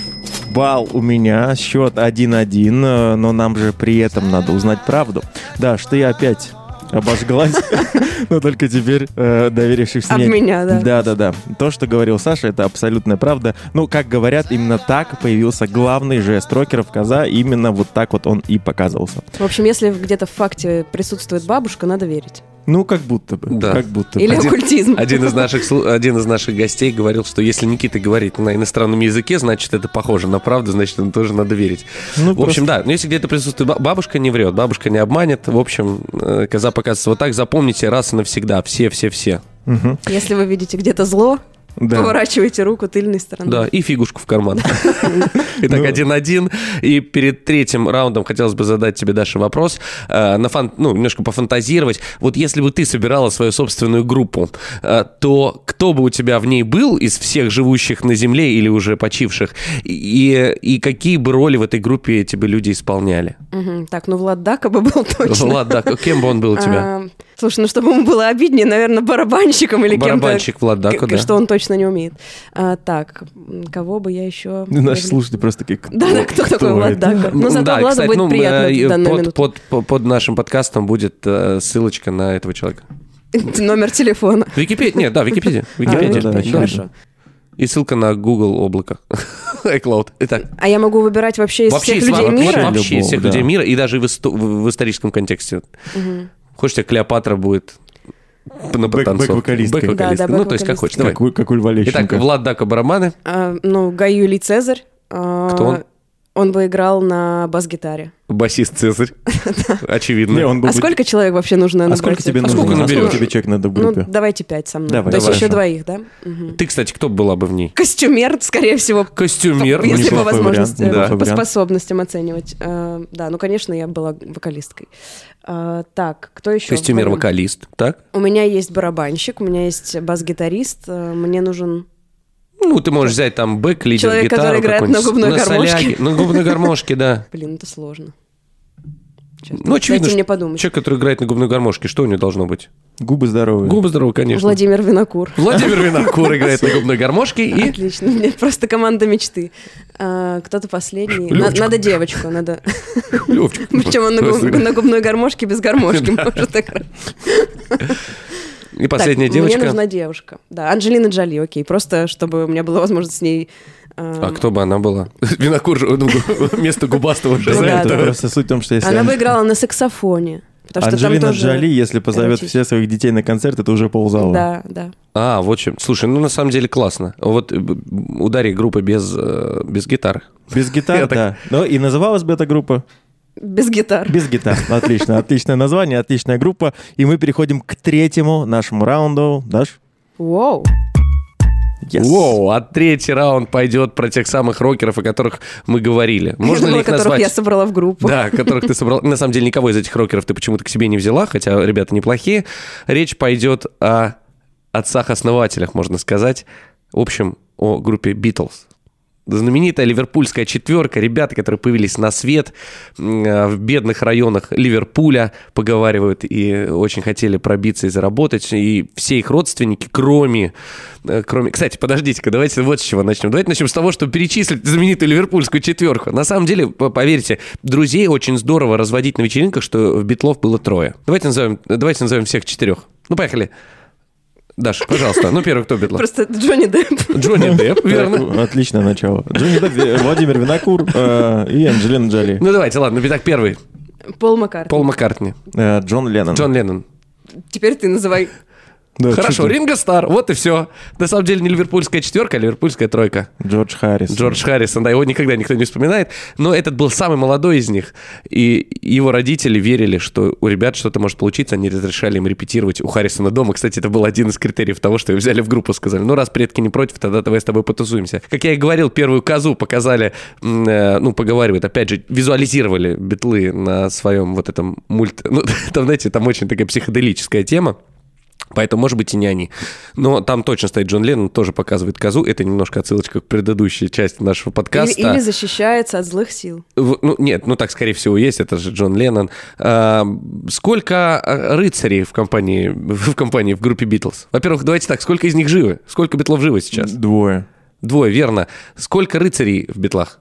Бал у меня, счет 1-1, э, но нам же при этом надо узнать правду. Да, что я опять обожглась, но только теперь э, доверившись Об мне. меня, да. Да-да-да. То, что говорил Саша, это абсолютная правда. Ну, как говорят, именно так появился главный жест рокеров коза. Именно вот так вот он и показывался. В общем, если где-то в факте присутствует бабушка, надо верить. Ну, как будто бы. Да. Как будто Или бы. Один- оккультизм. Один из, наших, один из наших гостей говорил, что если Никита говорит на иностранном языке, значит, это похоже на правду, значит, ему тоже надо верить. Ну, в общем, да, но если где-то присутствует ба- бабушка, не врет, бабушка не обманет. В общем, э, коза показывается вот так. Запомните раз и навсегда. Все-все-все. Мгм. Если вы видите где-то зло, Да. поворачивайте руку тыльной стороной. Да, и фигушку в карман. Итак, Ну. один-один. И перед третьим раундом хотелось бы задать тебе, Даша, вопрос. э, на фан- ну, немножко пофантазировать. Вот если бы ты собирала свою собственную группу, э, то кто бы у тебя в ней был из всех живущих на Земле или уже почивших? И, и какие бы роли в этой группе эти бы люди исполняли? Так, ну Влад Дака бы был точно. Влад, да, кем бы он был у тебя? А, Слушай, ну чтобы ему было обиднее, наверное, барабанщиком или кем-то. Барабанщик Влад Дака, да. Что он точно не умеет. А, так, кого бы я еще... Наши слушатели просто такие... Да, да, кто такой Влад это? Дака? Ну, зато да, Владу будет ну, приятно э, в данную под, минуту. под, под, под нашим подкастом будет э, ссылочка на этого человека. Номер телефона. Википедия, нет, да, Википедия. Википедия. да, да, Да. Хорошо. И ссылка на Google облако. iCloud. Итак, А я могу выбирать вообще из вообще, всех из- людей вообще, мира? вообще из всех Любого, людей да. мира, и даже в, исто- в- историческом контексте. Мгм. Хочешь, у тебя Клеопатра будет на Бэк- потанцовке? бэк-вокалисткой. Бэк-вокалисткой. Да, да, Ну, то есть как хочешь. Давай. Как, как у Льва Итак. Влад Дака барабаны. А, ну, Гай Юлий Цезарь. а, Кто он? Он бы играл на бас-гитаре. Басист Цезарь. Очевидно. Не, он был А сколько человек вообще нужно А набрать? сколько тебе А нужно? сколько наберешь? тебе человек надо в Ну, группе? давайте пять со мной. Давай, То есть давай. еще двоих, да? Мгм. Ты, кстати, кто была бы в ней? Костюмер, скорее всего, Костюмер. если по неплохой возможности, вариант, неплохой по вариант. способностям оценивать. А, Да, ну, конечно, я была вокалисткой. А, Так, кто еще? Костюмер-вокалист. Так? У меня есть барабанщик, у меня есть бас-гитарист, а, мне нужен... Ну, ты можешь взять там бэк, лидер, Человек, гитару который играет на губной гармошке. соляге. На губной гармошке, да. Блин, это сложно. Честно. Ну, очевидно, Дайте мне подумать. человек, который играет на губной гармошке, что у него должно быть? Губы здоровые. Губы здоровы, конечно. Владимир Винокур. Владимир Винокур играет на губной гармошке и... Отлично, мне просто команда мечты. А, кто-то последний. На- надо девочку, надо. Причем он на, губ- на губной гармошке без гармошки может играть. И последняя Так, девочка. Мне нужна девушка. Да, Анджелина Джоли, окей. Просто, чтобы у меня была возможность с ней... а, А кто бы она была? Винокур же ну, вместо губастого же да, просто суть в том, что если... Она бы играла на саксофоне. Потому что там Анджелина тоже... Джоли, если позовет все своих детей на концерт, это уже ползала. Да, да. А, вот чем. Слушай, ну на самом деле классно. Вот э, удари группы без, э, без гитары. Без гитар, Я так- да. Ну и называлась бы эта группа Без гитар. без гитар. Отлично, отличное название, отличная группа. И мы переходим к третьему нашему раунду. Даш? Воу. Yes. Воу, а третий раунд пойдет про тех самых рокеров, о которых мы говорили. Можно Я ли их которых назвать? я собрала в группу. Да, которых ты собрал. На самом деле никого из этих рокеров ты почему-то к себе не взяла, хотя ребята неплохие. Речь пойдет о отцах-основателях, можно сказать. В общем, о группе Beatles. Знаменитая ливерпульская четверка, ребята, которые появились на свет э, в бедных районах Ливерпуля, поговаривают, и очень хотели пробиться и заработать, и все их родственники, кроме... э, кроме... Кстати, подождите-ка, давайте вот с чего начнем. Давайте начнем с того, что перечислить знаменитую ливерпульскую четверку. На самом деле, по- поверьте, друзей очень здорово разводить на вечеринках, что в Битлов было трое. Давайте назовем, давайте назовем всех четырех. Ну, поехали. Даша, пожалуйста. Ну, первый кто Битлов? Просто Джонни Депп. Джонни Депп, верно. Отличное начало. Джонни Депп, э, Владимир Винокур э, и Анджелина Джоли. Ну, давайте, ладно. Итак, первый. Пол Маккартни. Пол Маккартни. Э, Джон Леннон. Джон Леннон. Теперь ты называй. Да, Хорошо? Ринго Стар, вот и все. На самом деле не ливерпульская четверка, а ливерпульская тройка. Джордж Харрис. Джордж Харрисон, да, его никогда никто не вспоминает, но этот был самый молодой из них, и его родители верили, что у ребят что-то может получиться, они разрешали им репетировать у Харрисона дома. Кстати, это был один из критериев того, что его взяли в группу, сказали, ну, раз предки не против, тогда давай с тобой потусуемся. Как я и говорил, первую козу показали, э, ну, поговаривают, опять же, визуализировали битлы на своем вот этом мульт... Ну, там, знаете, там очень такая психоделическая тема. Поэтому, может быть, и не они. Но там точно стоит Джон Леннон, тоже показывает козу. Это немножко отсылочка к предыдущей части нашего Или, подкаста. или защищается от злых сил. В- Ну, нет, ну так, скорее всего, есть. Это же Джон Леннон. А, сколько а, рыцарей в компании, в компании, в группе Битлз? Во-первых, давайте так, сколько из них живы? Сколько битлов живы сейчас? Двое. Двое, верно. Сколько рыцарей в битлах?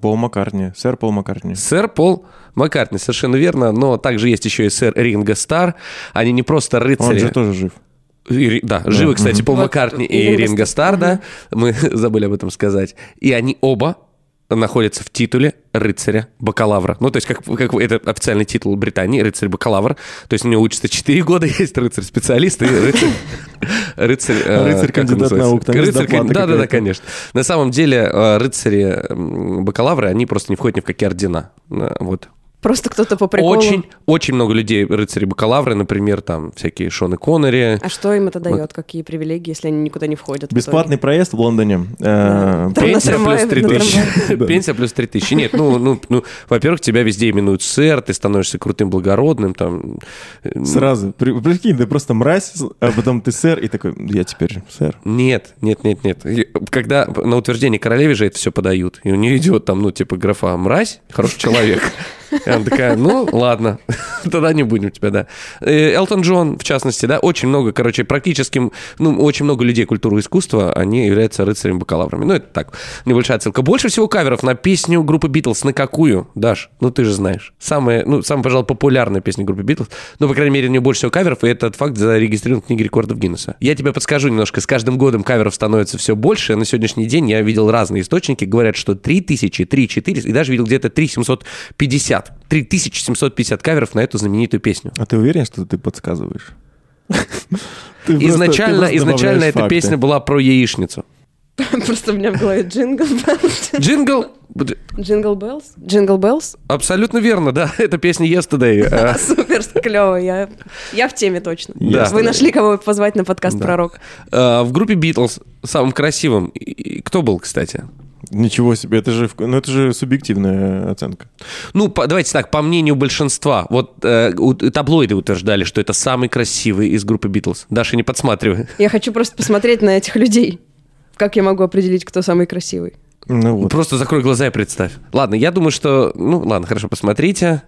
Пол Маккартни. Сэр Пол Маккартни. Сэр Пол Маккартни, совершенно верно. Но также есть еще и сэр Ринго Стар. Они не просто рыцари. Он же тоже жив. И Ри- Да, живы, кстати, Пол Вот, Маккартни и и Ринго. Стар, да, мы забыли об этом сказать. И они оба находятся в титуле рыцаря бакалавра. Ну, то есть, как, как это официальный титул Британии, рыцарь-бакалавр. То есть, у него учится 4 года, есть рыцарь-специалист и рыцарь... Рыцарь, э, Рыцарь он кандидат наук, есть Рыцарь, да, да, да, конечно. На самом деле, э, рыцари бакалавры, они просто не входят ни в какие ордена. Э, Вот. Просто кто-то по приколу. Очень, очень много людей, рыцари бакалавры, например, там всякие Шоны Коннери, А что им это дает? Какие привилегии, если они никуда не входят? в Бесплатный проезд в Лондоне. Да. Пенсия плюс трамвае, 3 на тысячи. трамвае. Пенсия плюс 3 тысячи. Нет, ну, ну, ну, во-первых, тебя везде именуют сэр, ты становишься крутым, благородным, там... э, Сразу. При- Прикинь, ты просто мразь, а потом ты сэр, и такой, я теперь сэр. Нет, нет, нет, нет. Когда на утверждение королеве же это все подают, и у нее идет там, ну, типа, графа «мразь», «хороший человек». И она такая, ну, ладно, тогда не будем тебя, да. Э, Элтон Джон, в частности, да, очень много, короче, практически, ну, очень много людей культуры и искусства, они являются рыцарями-бакалаврами. Ну, это так, небольшая отсылка. Больше всего каверов на песню группы Битлз. На какую, Даш? Ну, ты же знаешь. Самая, ну, самая, пожалуй, популярная песня группы Битлз. Ну, по крайней мере, у нее больше всего каверов, и этот факт зарегистрирован в книге рекордов Гиннесса. Я тебе подскажу немножко. С каждым годом каверов становится все больше. На сегодняшний день я видел разные источники. Говорят, что 3000, 3400, и даже видел где-то 3750. 3750 каверов на эту знаменитую песню. А ты уверен, что ты подсказываешь? Изначально, изначально эта песня была про яичницу. Просто у меня в голове Jingle Bells. Jingle... Jingle Bells? Jingle Bells? Абсолютно верно, да. Это песня Yesterday. Э, Супер клево, я, я в теме точно. Да. Вы нашли кого позвать на подкаст Да. про рок. э, В группе Битлз самым красивым... и- и Кто был, кстати? Ничего себе, это же, ну, это же субъективная оценка. Ну, по- давайте так, по мнению большинства, вот э, у- таблоиды утверждали, что это самый красивый из группы Битлз. Даша, не подсматривай. Я хочу просто посмотреть на этих людей. Как я могу определить, кто самый красивый? Ну вот. Просто закрой глаза и представь. Ладно, я думаю, что... Ну, ладно, хорошо, посмотрите.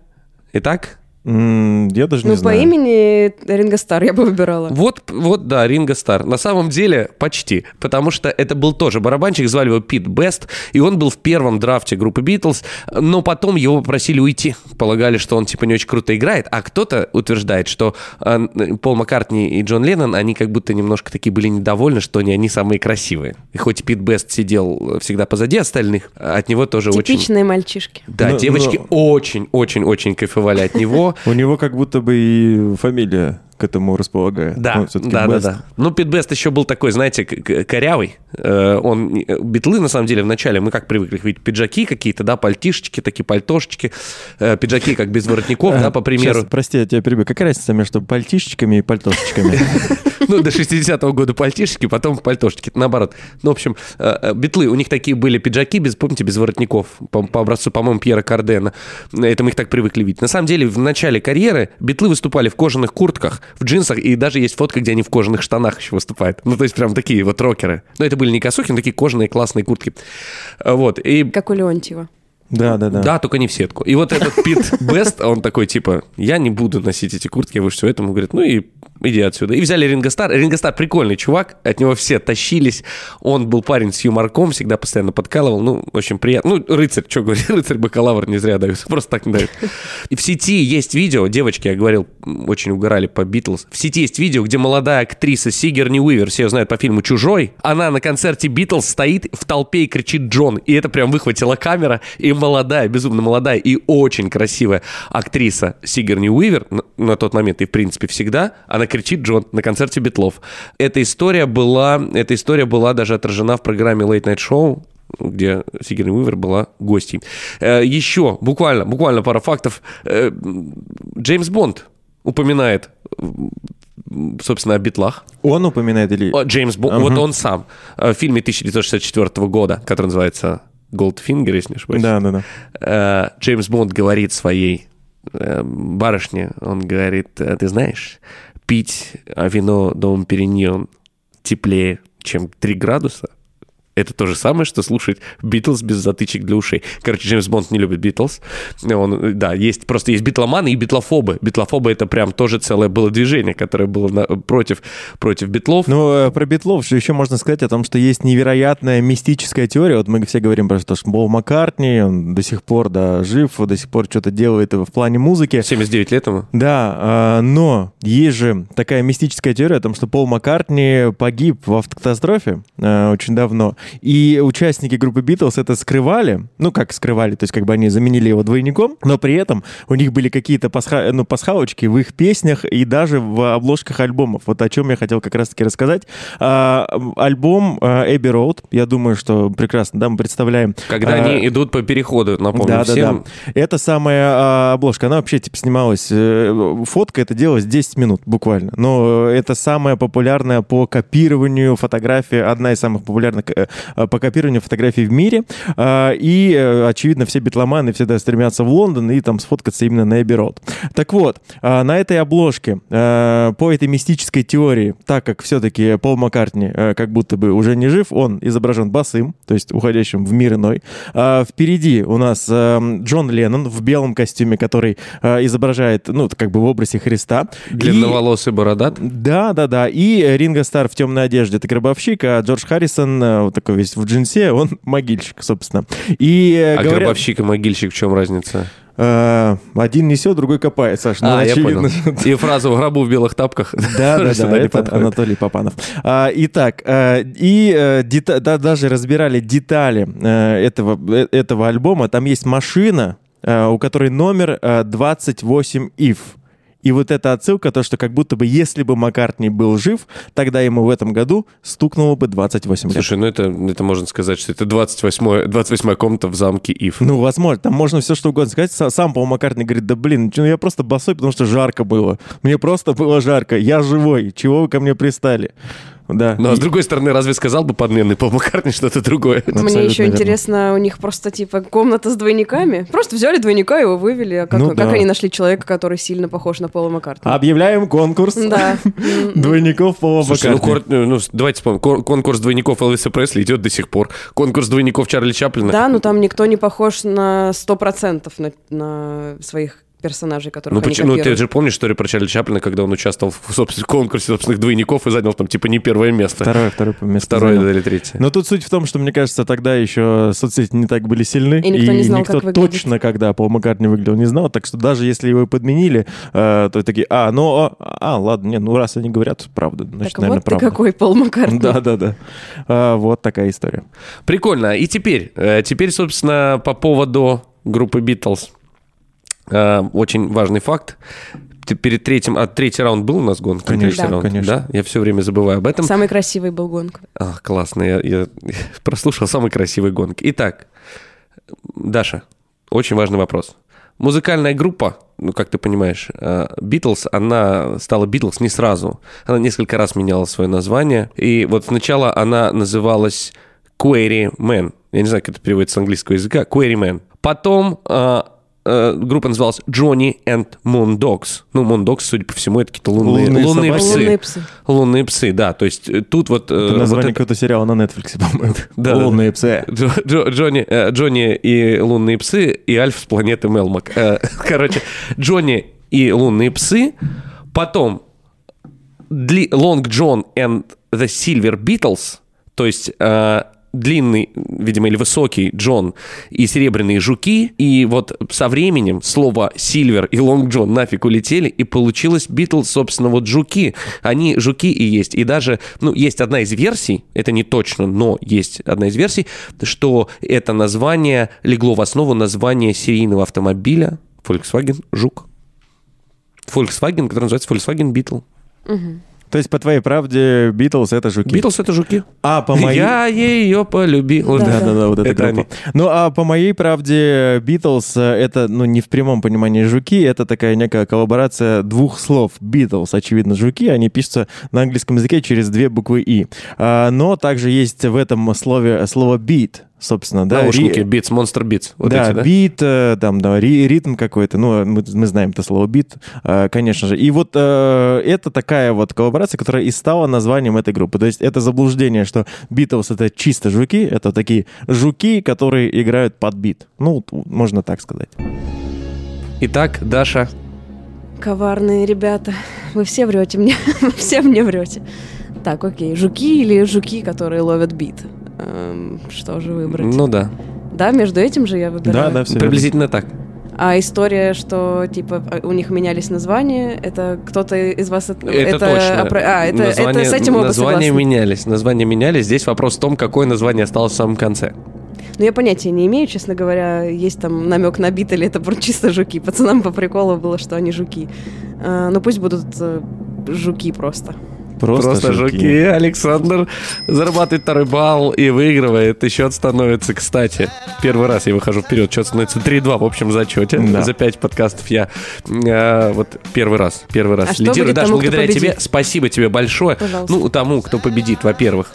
Итак, Я даже не Ну, по знаю. имени Ринго Стар я бы выбирала. вот, вот, да, Ринго Стар. На самом деле, почти. Потому что это был тоже барабанщик, звали его Пит Бест, и он был в первом драфте группы Битлз, но потом его попросили уйти. Полагали, что он, типа, не очень круто играет, а кто-то утверждает, что э, Пол Маккартни и Джон Леннон, они как будто немножко такие были недовольны, что не они самые красивые. И хоть Пит Бест сидел всегда позади остальных, от него тоже очень... Типичные мальчишки. Да, Ну, девочки но- очень-очень-очень кайфовали от него. У него как будто бы и фамилия к этому располагает. Да, всё-таки да, да, да. Ну, Пит Бест еще был такой, знаете, корявый. Э, Он, э, битлы, на самом деле, вначале мы как привыкли видеть пиджаки какие-то, да, пальтишечки, такие пальтошечки, э, пиджаки как без воротников, да, по примеру. Сейчас, прости, я тебя перебью. Какая разница между пальтишечками и пальтошечками? Ну, до 60-го года пальтишечки, потом пальтошечки, наоборот. Ну, в общем, битлы, у них такие были пиджаки, без, помните, без воротников, по, по образцу, по-моему, Пьера Кардена. Это мы их так привыкли видеть. На самом деле, в начале карьеры битлы выступали в кожаных куртках, в джинсах, и даже есть фотка, где они в кожаных штанах еще выступают. Ну, то есть прям такие вот рокеры. Но это были не косухи, но такие кожаные классные куртки. Вот, и... Как у Леонтьева. Да, да, да. Да, только не в сетку. И вот этот Пит Бест, он такой, типа, я не буду носить эти куртки, вы что, этому говорит, ну и иди отсюда. И взяли Ринго Стар. Ринго Стар прикольный чувак, от него все тащились. Он был парень с юморком, всегда постоянно подкалывал. Ну, очень приятно. Ну, рыцарь, что говорить, рыцарь бакалавр не зря дают. Просто так не дают. И в сети есть видео, девочки, я говорил, очень угорали по Битлз. В сети есть видео, где молодая актриса Сигерни Уивер, все ее знают по фильму «Чужой», она на концерте Битлз стоит в толпе и кричит «Джон». И это прям выхватила камера, и молодая, безумно молодая и очень красивая актриса Сигерни Уивер на, тот момент и, в принципе, всегда, она кричит Джон на концерте Битлов. Эта история была, эта история была даже отражена в программе Late Night Show, где Сигерни Уивер была гостьей. Э, еще, буквально, буквально пара фактов. Э, Джеймс Бонд упоминает собственно, о битлах. Он упоминает или... О, Джеймс Бонд, ага. вот он сам. В фильме 1964 года, который называется Goldfinger, если не ошибаюсь. Да, да, да. Э, Джеймс Бонд говорит своей э, барышне, он говорит, ты знаешь, пить вино Дом Периньон теплее, чем 3 градуса, это то же самое, что слушать Битлз без затычек для ушей. Короче, Джеймс Бонд не любит Битлз. Он, да, есть, просто есть битломаны и битлофобы. Битлофобы — это прям тоже целое было движение, которое было на, против, против битлов. Ну, э, про битлов еще можно сказать о том, что есть невероятная мистическая теория. Вот мы все говорим про то, что Пол Маккартни, он до сих пор, да, жив, до сих пор что-то делает в плане музыки. 79 лет ему. Да, а, но есть же такая мистическая теория о том, что Пол Маккартни погиб в автокатастрофе э, очень давно. И участники группы Битлз это скрывали, ну как скрывали, то есть как бы они заменили его двойником, но при этом у них были какие-то пасха, ну, пасхалочки в их песнях и даже в обложках альбомов. Вот о чем я хотел как раз-таки рассказать. А, альбом Эбби Роуд, я думаю, что прекрасно, да, мы представляем. Когда а, они идут по переходу, напомню да, всем. Да, да. Это самая а, обложка, она вообще типа снималась, э, фотка это делалось 10 минут буквально, но это самая популярная по копированию фотография, одна из самых популярных Э, по копированию фотографий в мире. Э, и, э, очевидно, все битломаны всегда стремятся в Лондон и там сфоткаться именно на Эбби Роуд. Так вот, на этой обложке, по этой мистической теории, так как все-таки Пол Маккартни как будто бы уже не жив, он изображен босым, то есть уходящим в мир иной. Впереди у нас Джон Леннон в белом костюме, который изображает, ну, как бы в образе Христа. Длинноволосый бородат. Да, да, да. И Ринго Стар в темной одежде, это гробовщик, а Джордж Харрисон такой весь в джинсе, он могильщик, собственно. И, э, а говорят... гробовщик и могильщик в чем разница? Uh, один несет, другой копает, Саш. Ну, а, очевидно. я понял. И фразу «в гробу в белых тапках». Да, да, да, это Анатолий Попанов. Uh, итак, uh, и даже разбирали детали этого, этого альбома. Там есть машина, у которой номер 28 if. И вот эта отсылка, то, что как будто бы если бы Маккартни был жив, тогда ему в этом году стукнуло бы 28 лет. Слушай, ну это, это можно сказать, что это 28 28 комната в замке Ив. Ну, возможно, там можно все что угодно сказать. Сам Пол Маккартни говорит, да блин, ну я просто босой, потому что жарко было. Мне просто было жарко, я живой, чего вы ко мне пристали? Да. Ну, а с другой стороны, разве сказал бы подменный Пол Маккартни что-то другое? Мне еще верно. интересно, у них просто, типа, комната с двойниками. Просто взяли двойника, его вывели. А как, ну, как да. они нашли человека, который сильно похож на Пола Маккартни? Объявляем конкурс да. двойников Пола Слушай, Маккартни. Ну, ну, давайте вспомним. Конкурс двойников Элвиса Пресли идет до сих пор. Конкурс двойников Чарли Чаплина. Да, но там никто не похож на 100% на, на своих персонажей, которых ну, почему, ну, ты же помнишь историю про Чарли Чаплина, когда он участвовал в, собственно, конкурсе собственных двойников и занял там, типа, не первое место. Второе, второе место Второе занял. или третье. Но тут суть в том, что, мне кажется, тогда еще соцсети не так были сильны. И никто и не знал, никто как точно, когда Пол Маккартни выглядел, не знал. Так что даже если его и подменили, э, то такие, а, ну, а, а, ладно, нет, ну, раз они говорят правду, значит, так наверное, вот правда. какой Пол Маккартни. Да-да-да. А, вот такая история. Прикольно. И теперь, э, теперь, собственно, по поводу группы Битлз. Э, очень важный факт. Перед третьим, а третий раунд был у нас гонка? Конечно, да. раунд, конечно. Да, я все время забываю об этом. Самый красивый был гонка. А, классно, я, я прослушал самый красивый гонки. Итак, Даша, очень важный вопрос. Музыкальная группа, ну, как ты понимаешь, Битлз, она стала Битлз не сразу. Она несколько раз меняла свое название. И вот сначала она называлась Query Man. Я не знаю, как это переводится с английского языка. Query Man. Потом э, группа называлась Johnny and Moondogs. Ну, Moondogs, судя по всему, это какие-то лунные, Лунные лунные собаки. псы. Лунные псы. Лунные псы, да. То есть э, тут вот... э, Это вот название это- какого-то сериала на Netflix, по-моему. Да, да, Лунные псы. Джо- Джо- Джонни, э, Джонни и лунные псы и Альф с планеты Мелмак. Э, Короче, Джонни и лунные псы. Потом Long John and the Silver Beatles, то есть э, длинный, видимо, или высокий Джон и серебряные жуки. И вот со временем слово Сильвер и Лонг Джон нафиг улетели, и получилось Битлз, собственно, вот жуки. Они жуки и есть. И даже, ну, есть одна из версий, это не точно, но есть одна из версий, что это название легло в основу названия серийного автомобиля Volkswagen Жук. Volkswagen, который называется Volkswagen Beetle. То есть, по твоей правде, Битлз — это жуки. Битлз это жуки. А по моей... Я ее полюбил. Да, Да, да, да, вот эта Это группа. они. Ну, а по моей правде, Битлз — это, ну, не в прямом понимании жуки, это такая некая коллаборация двух слов. Битлз, очевидно, жуки, они пишутся на английском языке через две буквы «и». А, но также есть в этом слове слово «beat», собственно, да. Наушники, Monster Beats. Вот да, эти, да? бит, э, там, да, ри- ритм какой-то, ну, мы, мы знаем это слово бит, э, конечно же. И вот э, это такая вот коллаборация, которая и стала названием этой группы. То есть это заблуждение, что Битлз — это чисто жуки, это такие жуки, которые играют под бит. Ну, можно так сказать. Итак, Даша, Коварные ребята. Вы все врете мне. Вы все мне врете. Так, окей. Жуки или жуки, которые ловят бит? Эм, что же выбрать? ну да, Да, между этим же я выбираю. Да, да, все приблизительно так. А история, что типа у них менялись названия, это кто-то из вас это, Это, точно. опро- А, это, Названия- это с этим оба Названия согласны. менялись. Названия менялись. Здесь вопрос в том, какое название осталось в самом конце. Но я понятия не имею, честно говоря, есть там намек на бит или это чисто жуки. Пацанам по приколу было, что они жуки. А, ну пусть будут э, жуки просто. Просто, жуки. Александр зарабатывает второй балл и выигрывает. И счет становится, кстати, первый раз я выхожу вперед. Счет становится 3-2 в общем зачете. Да. За 5 подкастов я э, вот первый раз, первый раз А что лидирую. будет Даша, тому, кто благодаря тебе, спасибо тебе большое. Пожалуйста. Ну, тому, кто победит, во-первых.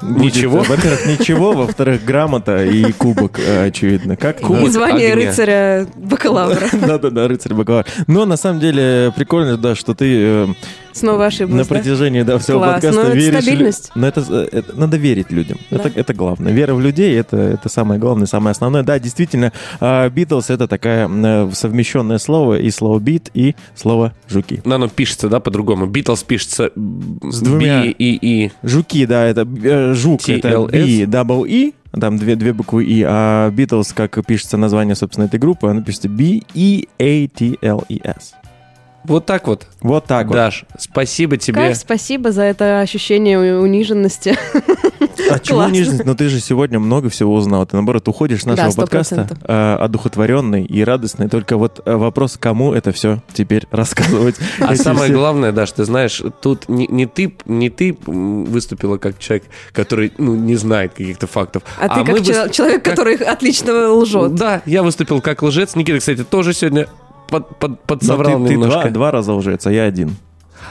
Будет, Ничего. Во-первых, ничего, во-вторых, грамота и кубок, э, очевидно. Как Кубок. И звание огня. рыцаря бакалавра. Да-да-да, рыцарь бакалавр. Но на самом деле прикольно, да, что ты э, Снова ошиблась, на да? протяжении да, всего Класс. подкаста Ну, это веришь. стабильность. Но это, э, это- надо верить людям. Да. Это, это главное. Вера в людей это, это самое главное, самое основное. Да, действительно, Битлз это такая э, совмещенное слово и слово бит, и слово жуки. Но оно пишется, да, по-другому. Битлз пишется С двумя. B и И. Жуки, да, это э, жук, это. B, double E, там две, две буквы И, а Битлз, как пишется название, собственно, этой группы, оно пишется B-E-A-T-L-E-S. Вот так вот. Вот так вот. Даш, спасибо тебе. Кайф, спасибо за это ощущение униженности. А чего нежность? Но ты же сегодня много всего узнал. Ты, наоборот, уходишь с нашего Да, подкаста э, одухотворенный и радостный. Только вот э, вопрос, кому это все теперь рассказывать. А самое главное, Даш, ты знаешь, тут не, не ты, не ты выступила как человек, который ну, не знает каких-то фактов. А ты мы как человек, как- который отлично лжет. Да, я выступил как лжец. Никита, кстати, тоже сегодня под, под, подсобрал ты, ты немножко. два, два раза лжец, а я один.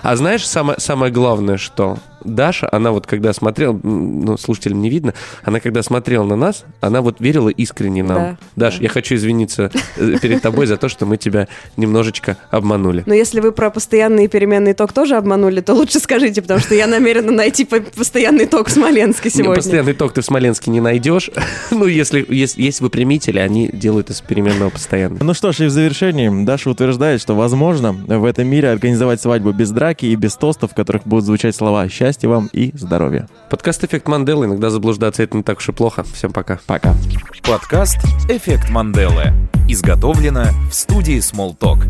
А знаешь, самое, самое главное, что Даша, она вот когда смотрела, ну, слушателям не видно, она когда смотрела на нас, она вот верила искренне нам. Да, Даш, да. я хочу извиниться э, перед тобой за то, что мы тебя немножечко обманули. Но если вы про постоянный переменный ток тоже обманули, то лучше скажите, потому что я намерена найти по- постоянный ток в Смоленске сегодня. Постоянный ток ты в Смоленске не найдешь. ну, если есть, выпрямители, они делают из переменного постоянно. Ну что ж, и в завершении Даша утверждает, что возможно в этом мире организовать свадьбу без драки и без тостов, в которых будут звучать слова «счастья вам» и «здоровья». Подкаст «Эффект Манделы». Иногда заблуждаться это не так уж и плохо. Всем пока. Пока. Подкаст «Эффект Манделы». Изготовлено в студии Smalltalk.